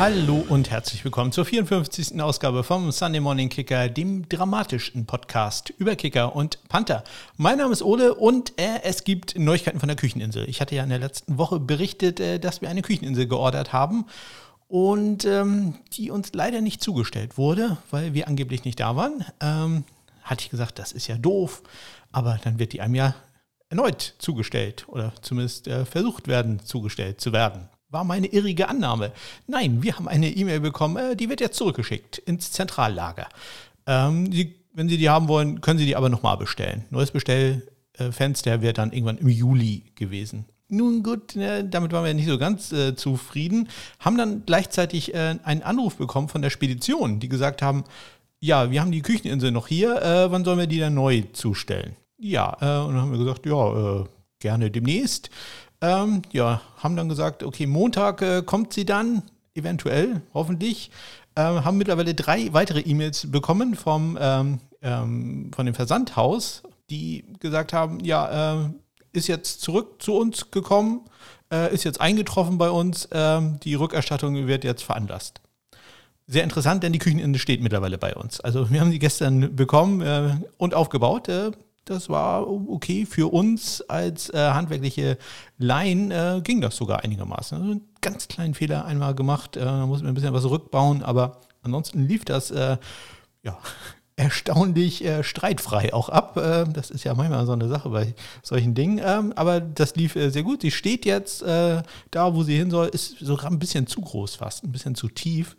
Hallo und herzlich willkommen zur 54. Ausgabe vom Sunday Morning Kicker, dem dramatischsten Podcast über Kicker und Panther. Mein Name ist Ole und äh, es gibt Neuigkeiten von der Kücheninsel. Ich hatte ja in der letzten Woche berichtet, äh, dass wir eine Kücheninsel geordert haben und ähm, die uns leider nicht zugestellt wurde, weil wir angeblich nicht da waren. Ähm, hatte ich gesagt, das ist ja doof, aber dann wird die einem ja erneut zugestellt oder zumindest äh, versucht werden, zugestellt zu werden war meine irrige Annahme. Nein, wir haben eine E-Mail bekommen, äh, die wird jetzt zurückgeschickt ins Zentrallager. Ähm, die, wenn Sie die haben wollen, können Sie die aber nochmal bestellen. Neues Bestellfenster wäre dann irgendwann im Juli gewesen. Nun gut, äh, damit waren wir nicht so ganz äh, zufrieden, haben dann gleichzeitig äh, einen Anruf bekommen von der Spedition, die gesagt haben, ja, wir haben die Kücheninsel noch hier, äh, wann sollen wir die dann neu zustellen? Ja, äh, und dann haben wir gesagt, ja, gerne demnächst. Ähm, ja, haben dann gesagt, okay, Montag äh, kommt sie dann, eventuell, hoffentlich. Ähm, haben mittlerweile drei weitere E-Mails bekommen vom, ähm, ähm, von dem Versandhaus, die gesagt haben, ja, äh, ist jetzt zurück zu uns gekommen, äh, ist jetzt eingetroffen bei uns, ähm, die Rückerstattung wird jetzt veranlasst. Sehr interessant, denn die Kücheninsel steht mittlerweile bei uns. Also wir haben sie gestern bekommen äh, und aufgebaut. Äh, das war okay. Für uns als äh, handwerkliche Laien äh, ging das sogar einigermaßen. Also einen ganz kleinen Fehler einmal gemacht, äh, da muss man ein bisschen was rückbauen, aber ansonsten lief das äh, ja, erstaunlich äh, streitfrei auch ab. Äh, das ist ja manchmal so eine Sache bei solchen Dingen. Ähm, aber das lief sehr gut. Sie steht jetzt da, wo sie hin soll, ist sogar ein bisschen zu groß fast, ein bisschen zu tief.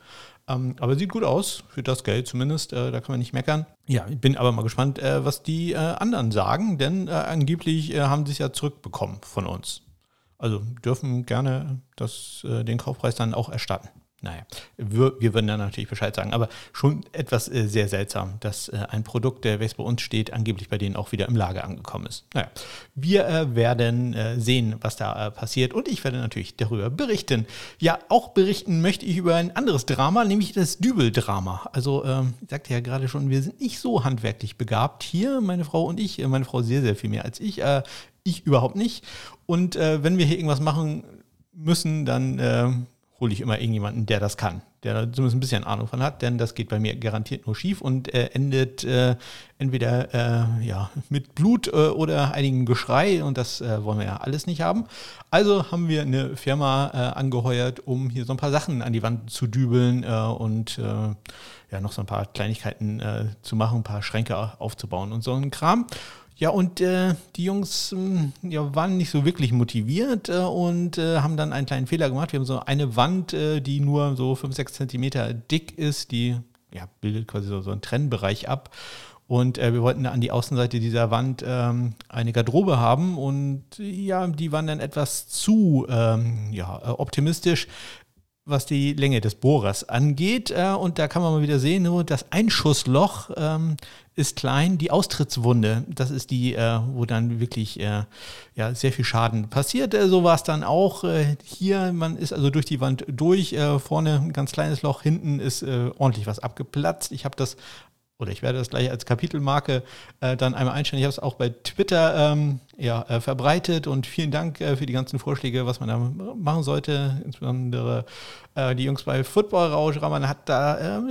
Ähm, aber sieht gut aus, für das Geld zumindest, äh, da kann man nicht meckern. Ja, ich bin aber mal gespannt, äh, was die äh, anderen sagen, denn äh, angeblich äh, haben sie es ja zurückbekommen von uns. Also dürfen gerne das, äh, den Kaufpreis dann auch erstatten. Naja, wir, wir würden dann natürlich Bescheid sagen, aber schon etwas äh, sehr seltsam, dass äh, ein Produkt, der welches bei uns steht, angeblich bei denen auch wieder im Lager angekommen ist. Naja, wir äh, werden äh, sehen, was da äh, passiert und ich werde natürlich darüber berichten. Ja, auch berichten möchte ich über ein anderes Drama, nämlich das Dübel-Drama. Also, ähm, ich sagte ja gerade schon, wir sind nicht so handwerklich begabt hier, meine Frau und ich, meine Frau sehr, sehr viel mehr als ich, ich überhaupt nicht. Und wenn wir hier irgendwas machen müssen, dann hole ich immer irgendjemanden, der das kann, der zumindest ein bisschen Ahnung von hat, denn das geht bei mir garantiert nur schief und äh, endet äh, entweder äh, ja, mit Blut äh, oder einigem Geschrei und das äh, wollen wir ja alles nicht haben. Also haben wir eine Firma äh, angeheuert, um hier so ein paar Sachen an die Wand zu dübeln und ja noch so ein paar Kleinigkeiten zu machen, ein paar Schränke aufzubauen und so ein Kram. Ja, und äh, die Jungs äh, ja, waren nicht so wirklich motiviert äh, und äh, haben dann einen kleinen Fehler gemacht. Wir haben so eine Wand, äh, die nur so 5, 6 Zentimeter dick ist, die ja, bildet quasi so, so einen Trennbereich ab. Und äh, wir wollten an die Außenseite dieser Wand ähm, eine Garderobe haben und ja, die waren dann etwas zu ähm, ja, optimistisch was die Länge des Bohrers angeht. Äh, und da kann man mal wieder sehen, nur das Einschussloch ähm, ist klein, die Austrittswunde, das ist die, äh, wo dann wirklich äh, ja, sehr viel Schaden passiert. Äh, so war es dann auch äh, hier. Man ist also durch die Wand durch, äh, vorne ein ganz kleines Loch, hinten ist äh, ordentlich was abgeplatzt. Ich habe das oder ich werde das gleich als Kapitelmarke äh, dann einmal einstellen. Ich habe es auch bei Twitter ähm, ja, äh, verbreitet und vielen Dank äh, für die ganzen Vorschläge, was man da machen sollte. Insbesondere äh, die Jungs bei Football Rausch, Raman hat da äh,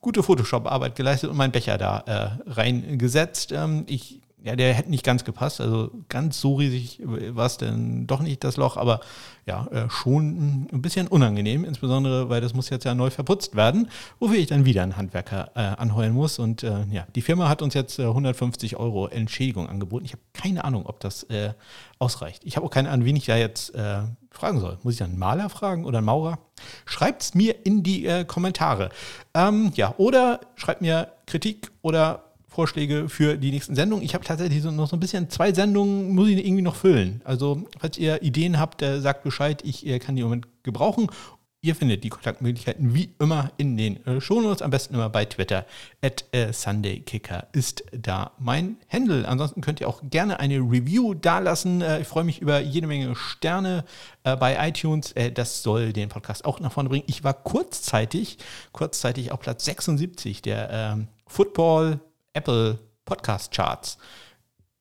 gute Photoshop-Arbeit geleistet und meinen Becher da äh, reingesetzt. Ähm, ich ja, der hätte nicht ganz gepasst. Also ganz so riesig war es denn doch nicht das Loch, aber ja, äh, schon ein bisschen unangenehm, insbesondere weil das muss jetzt ja neu verputzt werden, wofür ich dann wieder einen Handwerker äh, anheuern muss. Und äh, ja, die Firma hat uns jetzt 150 äh, Euro Entschädigung angeboten. Ich habe keine Ahnung, ob das äh, ausreicht. Ich habe auch keine Ahnung, wen ich da jetzt äh, fragen soll. Muss ich einen Maler fragen oder einen Maurer? Schreibt es mir in die Kommentare. Ähm, ja, oder schreibt mir Kritik oder Vorschläge für die nächsten Sendungen. Ich habe tatsächlich noch so ein bisschen zwei Sendungen, muss ich irgendwie noch füllen. Also, falls ihr Ideen habt, sagt Bescheid, ich äh, kann die im Moment gebrauchen. Ihr findet die Kontaktmöglichkeiten wie immer in den äh, Shownotes, am besten immer bei Twitter. At äh, SundayKicker ist da mein Handle. Ansonsten könnt ihr auch gerne eine Review dalassen. Äh, ich freue mich über jede Menge Sterne äh, bei iTunes. Äh, das soll den Podcast auch nach vorne bringen. Ich war kurzzeitig, kurzzeitig auf Platz 76 der ähm, Football Apple Podcast Charts.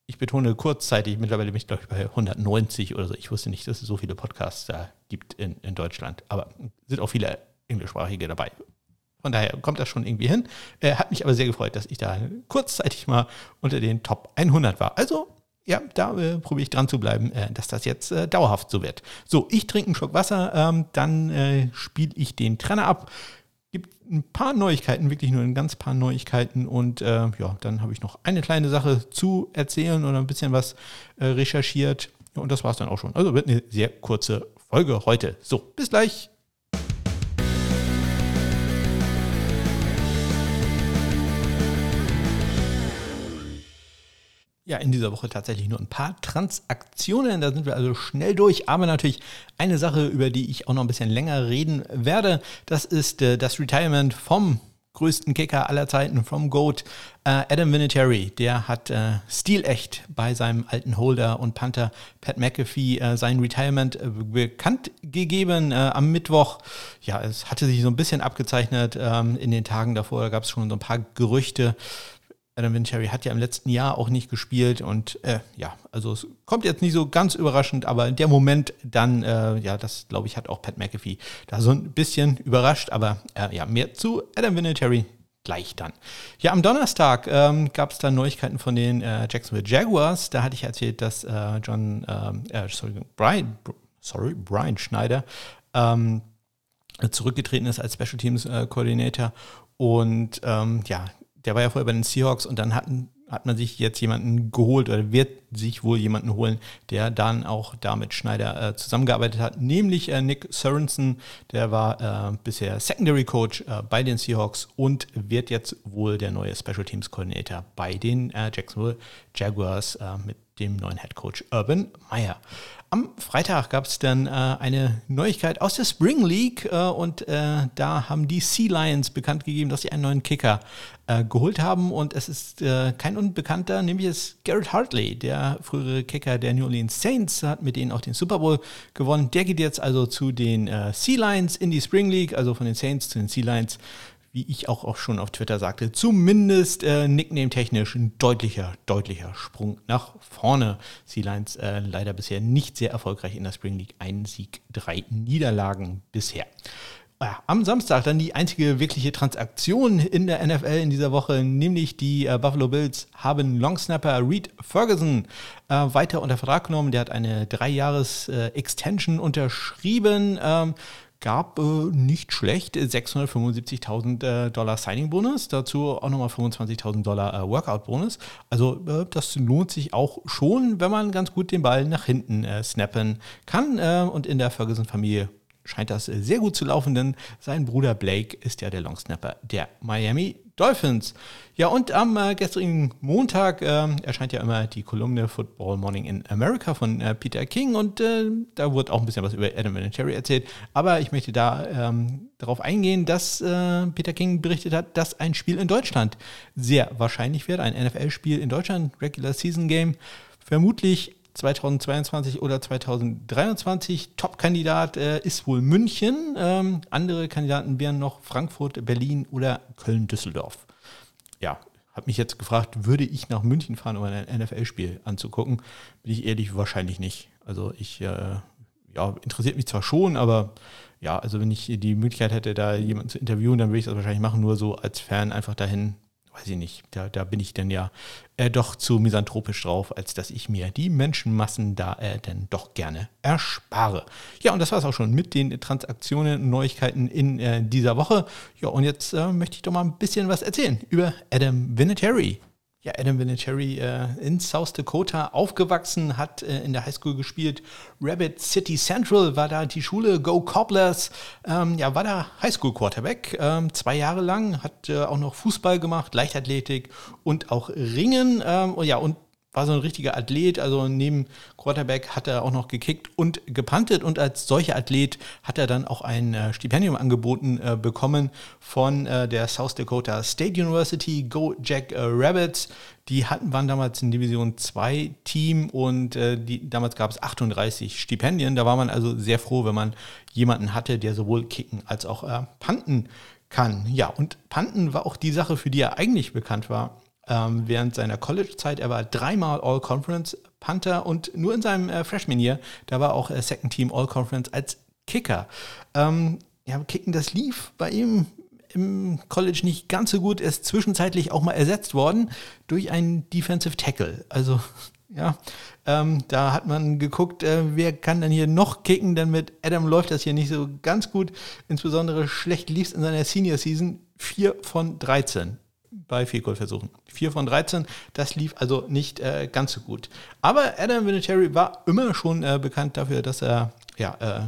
Ich betone kurzzeitig, mittlerweile bin ich glaube ich bei 190 oder so. Ich wusste nicht, dass es so viele Podcasts da gibt in, in Deutschland. Aber sind auch viele englischsprachige dabei. Von daher kommt das schon irgendwie hin. Äh, hat mich aber sehr gefreut, dass ich da kurzzeitig mal unter den Top 100 war. Also, ja, da äh, probiere ich dran zu bleiben, äh, dass das jetzt äh, dauerhaft so wird. So, ich trinke einen Schluck Wasser, ähm, dann äh, spiele ich den Trenner ab. Gibt ein paar Neuigkeiten, wirklich nur ein ganz paar Neuigkeiten. Und äh, ja, dann habe ich noch eine kleine Sache zu erzählen oder ein bisschen was äh, recherchiert. und das war es dann auch schon. Also wird eine sehr kurze Folge heute. So, bis gleich. Ja, in dieser Woche tatsächlich nur ein paar Transaktionen. Da sind wir also schnell durch. Aber natürlich eine Sache, über die ich auch noch ein bisschen länger reden werde. Das ist äh, das Retirement vom größten Kicker aller Zeiten, vom GOAT, äh, Adam Vinatieri. Der hat äh, stilecht bei seinem alten Holder und Panther Pat McAfee äh, sein Retirement äh, bekannt gegeben äh, am Mittwoch. Ja, es hatte sich so ein bisschen abgezeichnet ähm, in den Tagen davor. Da gab es schon so ein paar Gerüchte Adam Vinatieri hat ja im letzten Jahr auch nicht gespielt und äh, ja, also es kommt jetzt nicht so ganz überraschend, aber der Moment dann, äh, ja, das glaube ich, hat auch Pat McAfee da so ein bisschen überrascht, aber äh, ja, mehr zu Adam Vinatieri gleich dann. Ja, am Donnerstag ähm, gab es dann Neuigkeiten von den äh, Jacksonville Jaguars. Da hatte ich erzählt, dass äh, John, ähm, äh, sorry, Brian, sorry, Brian Schneider ähm, zurückgetreten ist als Special Teams Coordinator und ähm, ja, der war ja vorher bei den Seahawks und dann hatten, hat man sich jetzt jemanden geholt oder wird sich wohl jemanden holen, der dann auch da mit Schneider äh, zusammengearbeitet hat, nämlich äh, Nick Sorensen, der war äh, bisher Secondary Coach äh, bei den Seahawks und wird jetzt wohl der neue Special Teams Coordinator bei den äh, Jacksonville Jaguars äh, mit dem neuen Head Coach Urban Meyer. Am Freitag gab es dann äh, eine Neuigkeit aus der Spring League äh, und äh, da haben die Sea Lions bekannt gegeben, dass sie einen neuen Kicker äh, geholt haben und es ist äh, kein Unbekannter, nämlich ist Garrett Hartley, der frühere Kicker der New Orleans Saints, hat mit denen auch den Super Bowl gewonnen. Der geht jetzt also zu den äh, Sea Lions in die Spring League, also von den Saints zu den Sea Lions wie ich auch, auch schon auf Twitter sagte, zumindest äh, Nickname-technisch ein deutlicher, deutlicher Sprung nach vorne. Sea Lions äh, leider bisher nicht sehr erfolgreich in der Spring League. Ein Sieg, drei Niederlagen bisher. Ja, am Samstag dann die einzige wirkliche Transaktion in der NFL in dieser Woche, nämlich die äh, Buffalo Bills haben Longsnapper Reed Ferguson äh, weiter unter Vertrag genommen. Der hat eine Dreijahres-Extension äh, unterschrieben. Ähm, gab äh, nicht schlecht 675.000 äh, Dollar Signing-Bonus, dazu auch nochmal 25.000 Dollar äh, Workout-Bonus. Also äh, das lohnt sich auch schon, wenn man ganz gut den Ball nach hinten äh, snappen kann. Äh, und in der Ferguson-Familie scheint das sehr gut zu laufen, denn sein Bruder Blake ist ja der Longsnapper der Miami Dolphins. Ja, und am äh, gestrigen Montag äh, erscheint ja immer die Kolumne Football Morning in America von äh, Peter King und äh, da wurde auch ein bisschen was über Adam Vinatieri erzählt. Aber ich möchte da ähm, darauf eingehen, dass äh, Peter King berichtet hat, dass ein Spiel in Deutschland sehr wahrscheinlich wird. Ein NFL-Spiel in Deutschland, Regular Season Game. Vermutlich 2022 oder 2023. Top-Kandidat äh, ist wohl München. Ähm, andere Kandidaten wären noch Frankfurt, Berlin oder Köln-Düsseldorf. Ja, habe mich jetzt gefragt, würde ich nach München fahren, um ein NFL-Spiel anzugucken? Bin ich ehrlich, wahrscheinlich nicht. Also ich, äh, ja, interessiert mich zwar schon, aber ja, also wenn ich die Möglichkeit hätte, da jemanden zu interviewen, dann würde ich das wahrscheinlich machen, nur so als Fan einfach dahin weiß ich nicht, da, da bin ich dann ja äh, doch zu misanthropisch drauf, als dass ich mir die Menschenmassen da äh, dann doch gerne erspare. Ja, und das war es auch schon mit den Transaktionen, Neuigkeiten in äh, dieser Woche. Ja, und jetzt äh, möchte ich doch mal ein bisschen was erzählen über Adam Vinatieri ja, Adam Vinatieri äh, in South Dakota aufgewachsen, hat äh, in der Highschool gespielt. Rabbit City Central war da die Schule, Go Cobblers, ähm, ja, war da Highschool Quarterback, ähm, zwei Jahre lang, hat äh, auch noch Fußball gemacht, Leichtathletik und auch Ringen, ähm, ja, und war so ein richtiger Athlet, also neben Quarterback hat er auch noch gekickt und gepantet und als solcher Athlet hat er dann auch ein äh, Stipendium angeboten äh, bekommen von äh, der South Dakota State University, Go Jack äh, Rabbits. Die hatten, waren damals ein Division 2 Team und äh, die, damals gab es 38 Stipendien. Da war man also sehr froh, wenn man jemanden hatte, der sowohl kicken als auch äh, panten kann. Ja, und panten war auch die Sache, für die er eigentlich bekannt war ähm, während seiner College-Zeit. Er war dreimal All-Conference Panther und nur in seinem äh, Freshman-Year, da war auch äh, Second Team All-Conference als Kicker. Ähm, ja, Kicken, das lief bei ihm im College nicht ganz so gut. Er ist zwischenzeitlich auch mal ersetzt worden durch einen Defensive Tackle. Also ja, ähm, da hat man geguckt, äh, wer kann denn hier noch kicken, denn mit Adam läuft das hier nicht so ganz gut. Insbesondere schlecht lief es in seiner Senior Season. 4 von 13 bei Field-Goal-Versuchen. 4 von 13, das lief also nicht äh, ganz so gut. Aber Adam Vinatieri war immer schon äh, bekannt dafür, dass er ja, äh,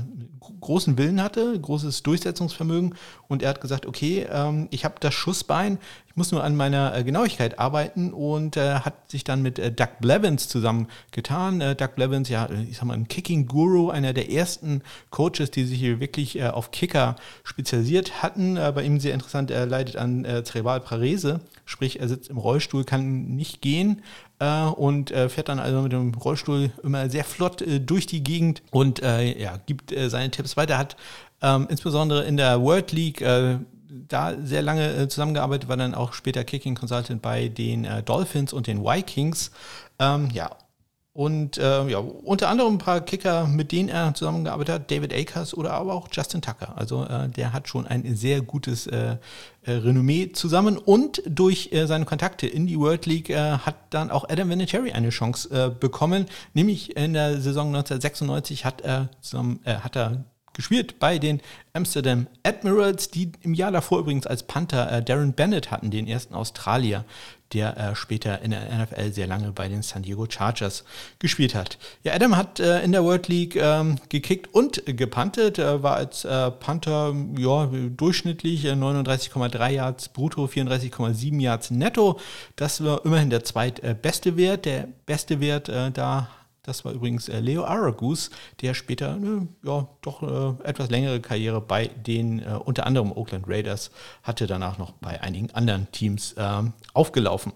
großen Willen hatte, großes Durchsetzungsvermögen und er hat gesagt, okay, ähm, ich habe das Schussbein, ich muss nur an meiner äh, Genauigkeit arbeiten und äh, hat sich dann mit äh, Doug Blevins zusammengetan. Äh, Doug Blevins, ja, ich sag mal, ein Kicking-Guru, einer der ersten Coaches, die sich hier wirklich äh, auf Kicker spezialisiert hatten. Bei ihm sehr interessant, er leidet an Zerebralparese, sprich, er sitzt im Rollstuhl, kann nicht gehen, äh, und äh, fährt dann also mit dem Rollstuhl immer sehr flott äh, durch die Gegend und äh, ja, gibt äh, seine Tipps weiter. Hat ähm, insbesondere in der World League äh, da sehr lange zusammengearbeitet, war dann auch später Kicking Consultant bei den Dolphins und den Vikings. Ähm, ja, und äh, ja, unter anderem ein paar Kicker, mit denen er zusammengearbeitet hat, David Akers oder aber auch Justin Tucker. Also äh, der hat schon ein sehr gutes äh, äh Renommee zusammen und durch äh, seine Kontakte in die World League äh, hat dann auch Adam Vinatieri eine Chance bekommen. Nämlich in der Saison 1996 hat er, zusammen, hat er gespielt bei den Amsterdam Admirals, die im Jahr davor übrigens als Panther Darren Bennett hatten, den ersten Australier, der äh, später in der NFL sehr lange bei den San Diego Chargers gespielt hat. Ja, Adam hat äh, in der World League ähm, gekickt und gepantet, äh, war als äh, Panther ja, durchschnittlich 39,3 äh, Yards brutto, 34,7 Yards netto. Das war immerhin der zweitbeste Wert. Der beste Wert äh, da das war übrigens äh, Leo Aragus, der später eine ja, doch äh, etwas längere Karriere bei den äh, unter anderem Oakland Raiders hatte, danach noch bei einigen anderen Teams ähm, aufgelaufen.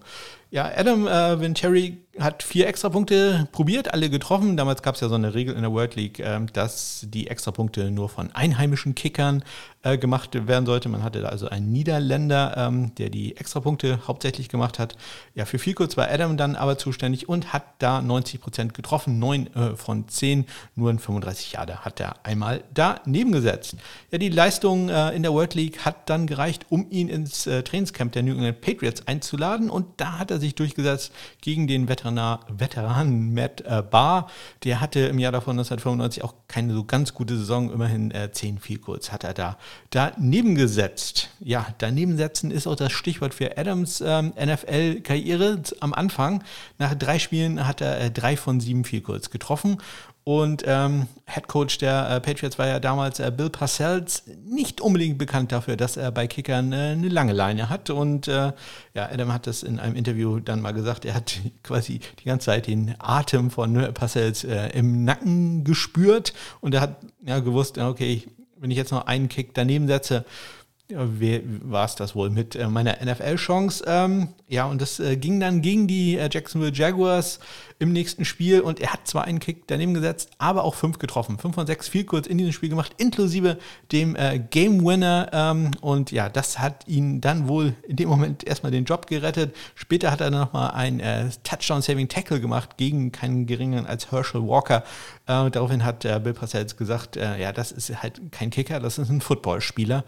Ja, Adam äh, Vincherry hat vier Extrapunkte probiert, alle getroffen. Damals gab es ja so eine Regel in der World League, äh, dass die Extrapunkte nur von einheimischen Kickern äh, gemacht werden sollte. Man hatte da also einen Niederländer, ähm, der die Extrapunkte hauptsächlich gemacht hat. Ja, für viel kurz war Adam dann aber zuständig und hat da 90 Prozent getroffen, neun äh, von zehn, nur in 35 Jahre hat er einmal daneben gesetzt. Ja, die Leistung äh, in der World League hat dann gereicht, um ihn ins äh, Trainingscamp der New England Patriots einzuladen und da hat er sich durchgesetzt gegen den Veteran Veteran, Veteran Matt äh, Barr. Der hatte im Jahr davon 1995 auch keine so ganz gute Saison, immerhin äh, 10 viel kurz hat er da daneben gesetzt. Ja, daneben setzen ist auch das Stichwort für Adams ähm, NFL-Karriere am Anfang. Nach drei Spielen hat er äh, drei von sieben kurz getroffen und ähm, Head Coach der äh, Patriots war ja damals äh, Bill Parcells, nicht unbedingt bekannt dafür, dass er bei Kickern äh, eine lange Leine hat. Und äh, ja, Adam hat das in einem Interview dann mal gesagt, er hat quasi die ganze Zeit den Atem von äh, Parcells äh, im Nacken gespürt und er hat ja gewusst, okay, wenn ich jetzt noch einen Kick daneben setze, war es das wohl mit äh, meiner NFL-Chance. Ähm, ja, und das äh, ging dann gegen die äh, Jacksonville Jaguars im nächsten Spiel und er hat zwar einen Kick daneben gesetzt, aber auch fünf getroffen. Fünf von sechs viel kurz in diesem Spiel gemacht, inklusive dem äh, Game Winner. Ähm, und ja, das hat ihn dann wohl in dem Moment erstmal den Job gerettet. Später hat er dann nochmal ein äh, Touchdown-Saving Tackle gemacht gegen keinen geringeren als Herschel Walker. Äh, daraufhin hat Bill Parcells gesagt, ja, das ist halt kein Kicker, das ist ein Footballspieler.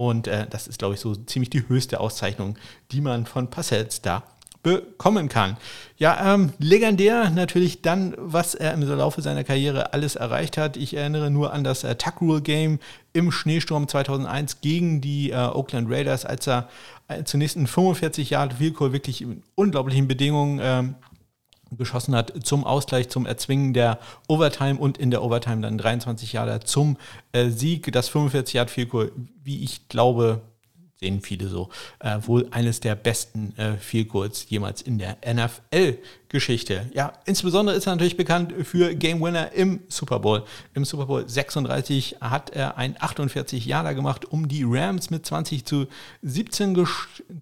Und äh, das ist, glaube ich, so ziemlich die höchste Auszeichnung, die man von Parcells da bekommen kann. Ja, ähm, legendär natürlich dann, was er im Laufe seiner Karriere alles erreicht hat. Ich erinnere nur an das äh, Tuck Rule Game im Schneesturm 2001 gegen die äh, Oakland Raiders, als er äh, zunächst in 45 Jahren Vielkohl wirklich in unglaublichen Bedingungen ähm, geschossen hat zum Ausgleich, zum Erzwingen der Overtime und in der Overtime dann 23 Jahre zum äh, Sieg. Das 45 Yard Field Goal, wie ich glaube, sehen viele so, äh, wohl eines der besten äh, Goals jemals in der NFL-Geschichte. Ja, insbesondere ist er natürlich bekannt für Game Winner im Super Bowl. Im Super Bowl 36 hat er ein 48 Jahre gemacht, um die Rams mit 20 zu 17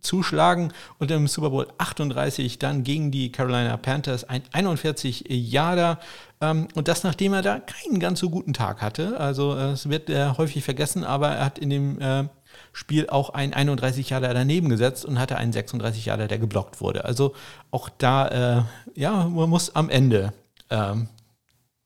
zu schlagen und im Super Bowl 38 dann gegen die Carolina Panthers ein 41 Jahre. Ähm, und das, nachdem er da keinen ganz so guten Tag hatte. Also es wird äh, häufig vergessen, aber er hat in dem äh, Spiel auch ein 31 Jahre daneben gesetzt und hatte einen 36 Jahre, der geblockt wurde. Also auch da, äh, ja, man muss am Ende ähm,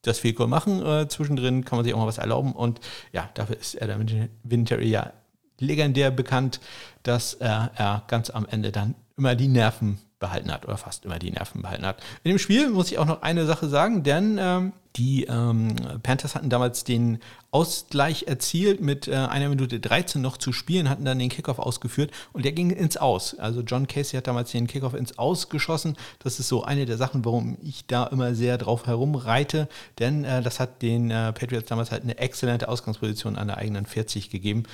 das Goal machen. Äh, zwischendrin kann man sich auch mal was erlauben. Und ja, dafür ist Adam Vinatieri ja legendär bekannt, dass äh, er ganz am Ende dann immer die Nerven behalten hat oder fast immer die Nerven behalten hat. In dem Spiel muss ich auch noch eine Sache sagen, denn ähm, die ähm, Panthers hatten damals den Ausgleich erzielt mit äh, einer Minute 13 noch zu spielen, hatten dann den Kickoff ausgeführt und der ging ins Aus. Also John Casey hat damals den Kickoff ins Aus geschossen. Das ist so eine der Sachen, warum ich da immer sehr drauf herumreite, denn äh, das hat den äh, Patriots damals halt eine exzellente Ausgangsposition an der eigenen 40 gegeben.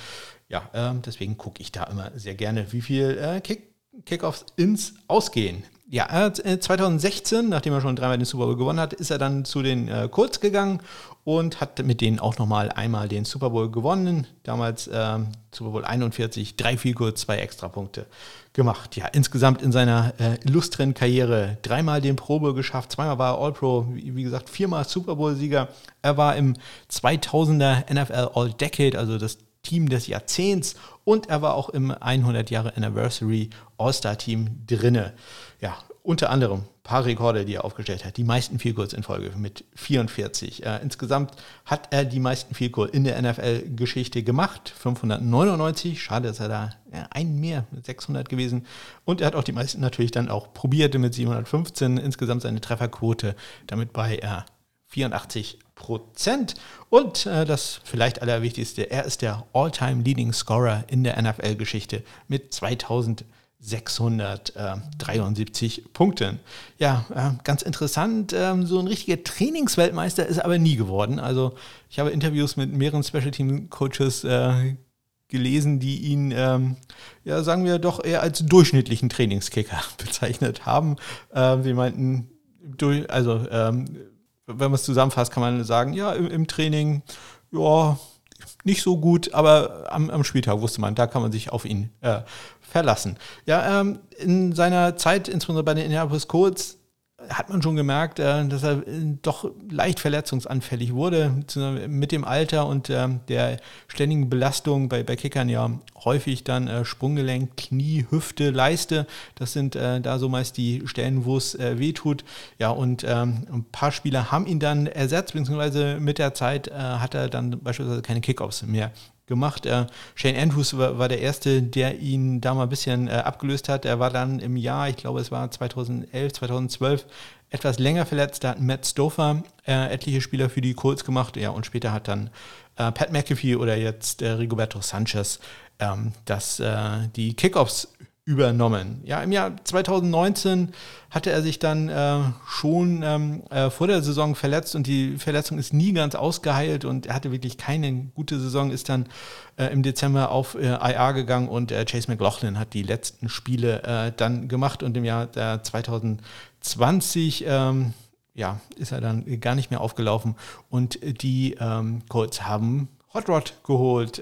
Ja, ähm, deswegen gucke ich da immer sehr gerne, wie viel äh, Kick Kickoffs ins Ausgehen. Ja, 2016, äh, nachdem er schon dreimal den Super Bowl gewonnen hat, ist er dann zu den äh, Colts gegangen und hat mit denen auch nochmal einmal den Super Bowl gewonnen. Damals äh, Super Bowl 41, drei kurz, zwei Extrapunkte gemacht. Ja, insgesamt in seiner äh, illustren Karriere dreimal den Pro Bowl geschafft, zweimal war er All-Pro, wie, wie, gesagt, viermal Super Bowl-Sieger. Er war im 2000er NFL All-Decade, also das Team des Jahrzehnts und er war auch im 100 Jahre Anniversary All-Star-Team drinne. Ja, unter anderem ein paar Rekorde, die er aufgestellt hat. Die meisten Field Goals in Folge mit 44. Äh, insgesamt hat er die meisten Field Goals in der NFL-Geschichte gemacht. 599. Schade, dass er da ja, einen mehr mit 600 gewesen. Und er hat auch die meisten natürlich dann auch probiert mit 715. Insgesamt seine Trefferquote damit bei äh, 84 Prozent. Und äh, das vielleicht allerwichtigste, er ist der All-Time Leading Scorer in der NFL-Geschichte mit 2673 Punkten. Ja, äh, ganz interessant. Äh, so ein richtiger Trainingsweltmeister ist er aber nie geworden. Also ich habe Interviews mit mehreren Special Team Coaches äh, gelesen, die ihn, ähm, ja, sagen wir doch eher als durchschnittlichen Trainingskicker bezeichnet haben. Ähm, sie meinten, durch, also ähm, wenn man es zusammenfasst, kann man sagen, ja, im, im, Training, ja, nicht so gut, aber am, am, Spieltag wusste man, da kann man sich auf ihn äh, verlassen. Ja, ähm, in seiner Zeit, insbesondere bei den Indianapolis Colts, hat man schon gemerkt, äh, dass er äh, doch leicht verletzungsanfällig wurde mit dem Alter und ähm, der ständigen Belastung bei, bei Kickern ja häufig dann äh, Sprunggelenk, Knie, Hüfte, Leiste. Das sind da so meist die Stellen, wo es wehtut. Ja, und ähm, ein paar Spieler haben ihn dann ersetzt, beziehungsweise mit der Zeit hat er dann beispielsweise keine Kickoffs mehr gemacht. Äh, Shane Andrews war, war, der Erste, der ihn da mal ein bisschen äh, abgelöst hat. Er war dann im Jahr, ich glaube es war 2011, 2012, etwas länger verletzt. Da hat Matt Stover äh, etliche Spieler für die Colts gemacht. Ja, und später hat dann äh, Pat McAfee oder jetzt äh, Rigoberto Sanchez ähm, das, äh, die Kickoffs übernommen. Ja, im Jahr 2019 hatte er sich dann äh, schon ähm, äh, vor der Saison verletzt und die Verletzung ist nie ganz ausgeheilt und er hatte wirklich keine gute Saison, ist dann äh, im Dezember auf äh, IR gegangen und äh, Chase McLaughlin hat die letzten Spiele äh, dann gemacht und im Jahr 2020 ähm, ja, ist er dann gar nicht mehr aufgelaufen und die ähm, Colts haben Hot Rod geholt,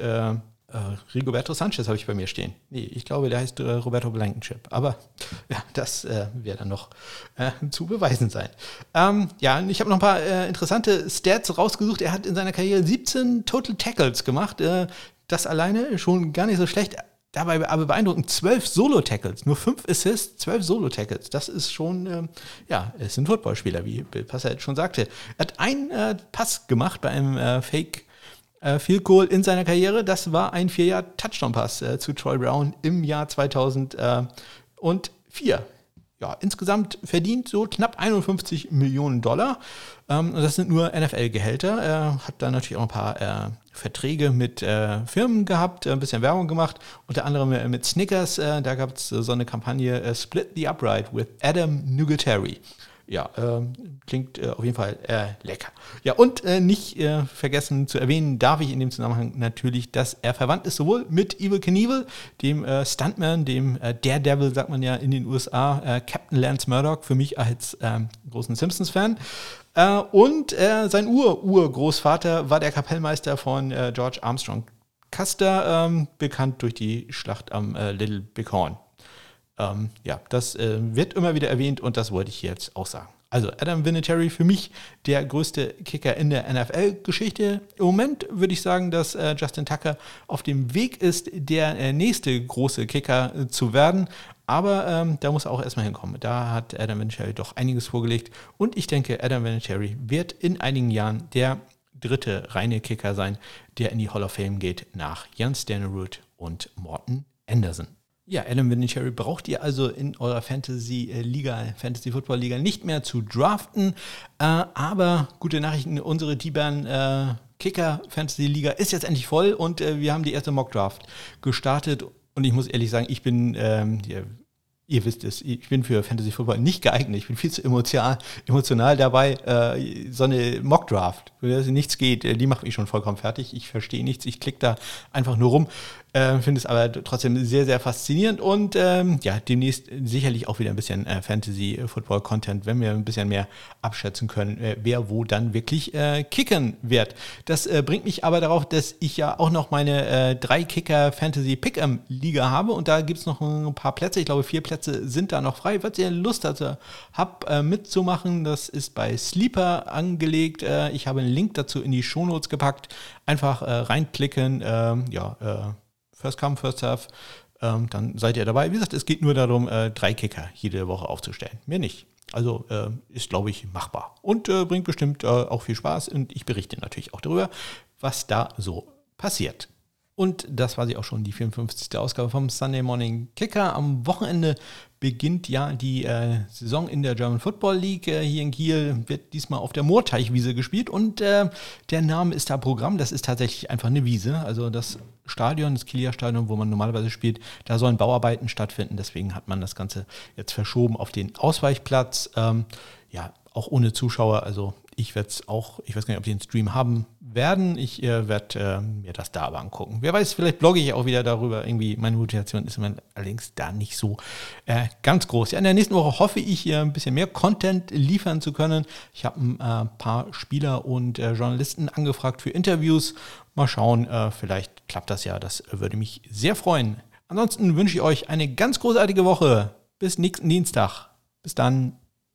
äh, Rigoberto Sanchez habe ich bei mir stehen. Nee, ich glaube, der heißt äh, Roberto Blankenship. Aber ja, das äh, wird dann noch äh, zu beweisen sein. Ähm, ja, ich habe noch ein paar äh, interessante Stats rausgesucht. Er hat in seiner Karriere 17 Total Tackles gemacht. Äh, das alleine schon gar nicht so schlecht. Dabei aber beeindruckend, 12 Solo-Tackles, nur 5 Assists, 12 Solo-Tackles. Das ist schon, ähm, ja, ist ein Footballspieler, wie Bill Passer schon sagte. Er hat einen Pass gemacht bei einem Fake äh, Field Goal in seiner Karriere. Das war ein Vier-Jahr-Touchdown-Pass äh, zu Troy Brown im Jahr 2004. Ja, insgesamt verdient so knapp 51 Millionen Dollar. Ähm, das sind nur NFL-Gehälter. Er hat dann natürlich auch ein paar äh, Verträge mit äh, Firmen gehabt, ein bisschen Werbung gemacht, unter anderem äh, mit Snickers. Äh, da gab es so eine Kampagne äh, Split the Upright with Adam Nugatari ja, äh, klingt äh, auf jeden Fall äh, lecker. Ja, und äh, nicht äh, vergessen zu erwähnen, darf ich in dem Zusammenhang natürlich, dass er verwandt ist sowohl mit Evil Knievel, dem äh, Stuntman, dem Daredevil, sagt man ja in den USA, Captain Lance Murdoch, für mich als ähm, großen Simpsons-Fan. und sein Ur-Urgroßvater war der Kapellmeister von George Armstrong Custer, ähm, bekannt durch die Schlacht am Little Bighorn. Ähm, ja, das äh, wird immer wieder erwähnt und das wollte ich jetzt auch sagen. Also Adam Vinatieri für mich der größte Kicker in der NFL-Geschichte. Im Moment würde ich sagen, dass äh, Justin Tucker auf dem Weg ist, der äh, nächste große Kicker äh, zu werden. Aber ähm, da muss er auch erstmal hinkommen. Da hat Adam Vinatieri doch einiges vorgelegt. Und ich denke, Adam Vinatieri wird in einigen Jahren der dritte reine Kicker sein, der in die Hall of Fame geht nach Jan Stenerud und Morton Anderson. Ja, Adam Vinatieri braucht ihr also in eurer Fantasy-Liga, Fantasy-Football-Liga nicht mehr zu draften. Äh, aber gute Nachrichten, unsere Dibern äh, Kicker Fantasy Liga ist jetzt endlich voll und äh, wir haben die erste Mock Draft gestartet. Und ich muss ehrlich sagen, ich bin ähm, ihr wisst es, ich bin für Fantasy Football nicht geeignet. Ich bin viel zu emotional, emotional dabei. Äh, so eine Mockdraft, wo nichts geht, äh, die macht mich schon vollkommen fertig. Ich verstehe nichts, ich klicke da einfach nur rum. Äh, Finde es aber trotzdem sehr, sehr faszinierend und ähm, ja, demnächst sicherlich auch wieder ein bisschen äh, Fantasy-Football-Content, wenn wir ein bisschen mehr abschätzen können, äh, wer wo dann wirklich äh, kicken wird. Das äh, bringt mich aber darauf, dass ich ja auch noch meine äh, drei Kicker Fantasy Pick'em-Liga habe und da gibt es noch ein paar Plätze, ich glaube vier Plätze sind da noch frei. Falls ihr Lust dazu habt, mitzumachen, das ist bei Sleeper angelegt. ich habe einen Link dazu in die Shownotes gepackt. Einfach reinklicken, ähm, ja, First Come, First Serve, ähm, dann seid ihr dabei. Wie gesagt, es geht nur darum, äh, drei Kicker jede Woche aufzustellen. Mehr nicht. Also äh, ist, glaube ich, machbar und äh, bringt bestimmt äh, auch viel Spaß. Und ich berichte natürlich auch darüber, was da so passiert. Und das war sie auch schon, die 54. Ausgabe vom Sunday Morning Kicker. Am Wochenende beginnt ja die äh, Saison in der German Football League. Äh, hier in Kiel wird diesmal auf der Moorteichwiese gespielt und äh, der Name ist da Programm. Das ist tatsächlich einfach eine Wiese. Also das Stadion, das Kieler Stadion, wo man normalerweise spielt, da sollen Bauarbeiten stattfinden. Deswegen hat man das Ganze jetzt verschoben auf den Ausweichplatz. Ähm, ja, auch ohne Zuschauer. Also ich werde es auch, ich weiß gar nicht, ob die einen Stream haben werden. Ich äh, werde äh, mir das da aber angucken. Wer weiß, vielleicht blogge ich auch wieder darüber. Irgendwie, meine Motivation ist allerdings da nicht so äh, ganz groß. Ja, in der nächsten Woche hoffe ich, hier ein bisschen mehr Content liefern zu können. Ich habe ein äh, paar Spieler und äh, Journalisten angefragt für Interviews. Mal schauen, äh, vielleicht klappt das ja. Das würde mich sehr freuen. Ansonsten wünsche ich euch eine ganz großartige Woche. Bis nächsten Dienstag. Bis dann.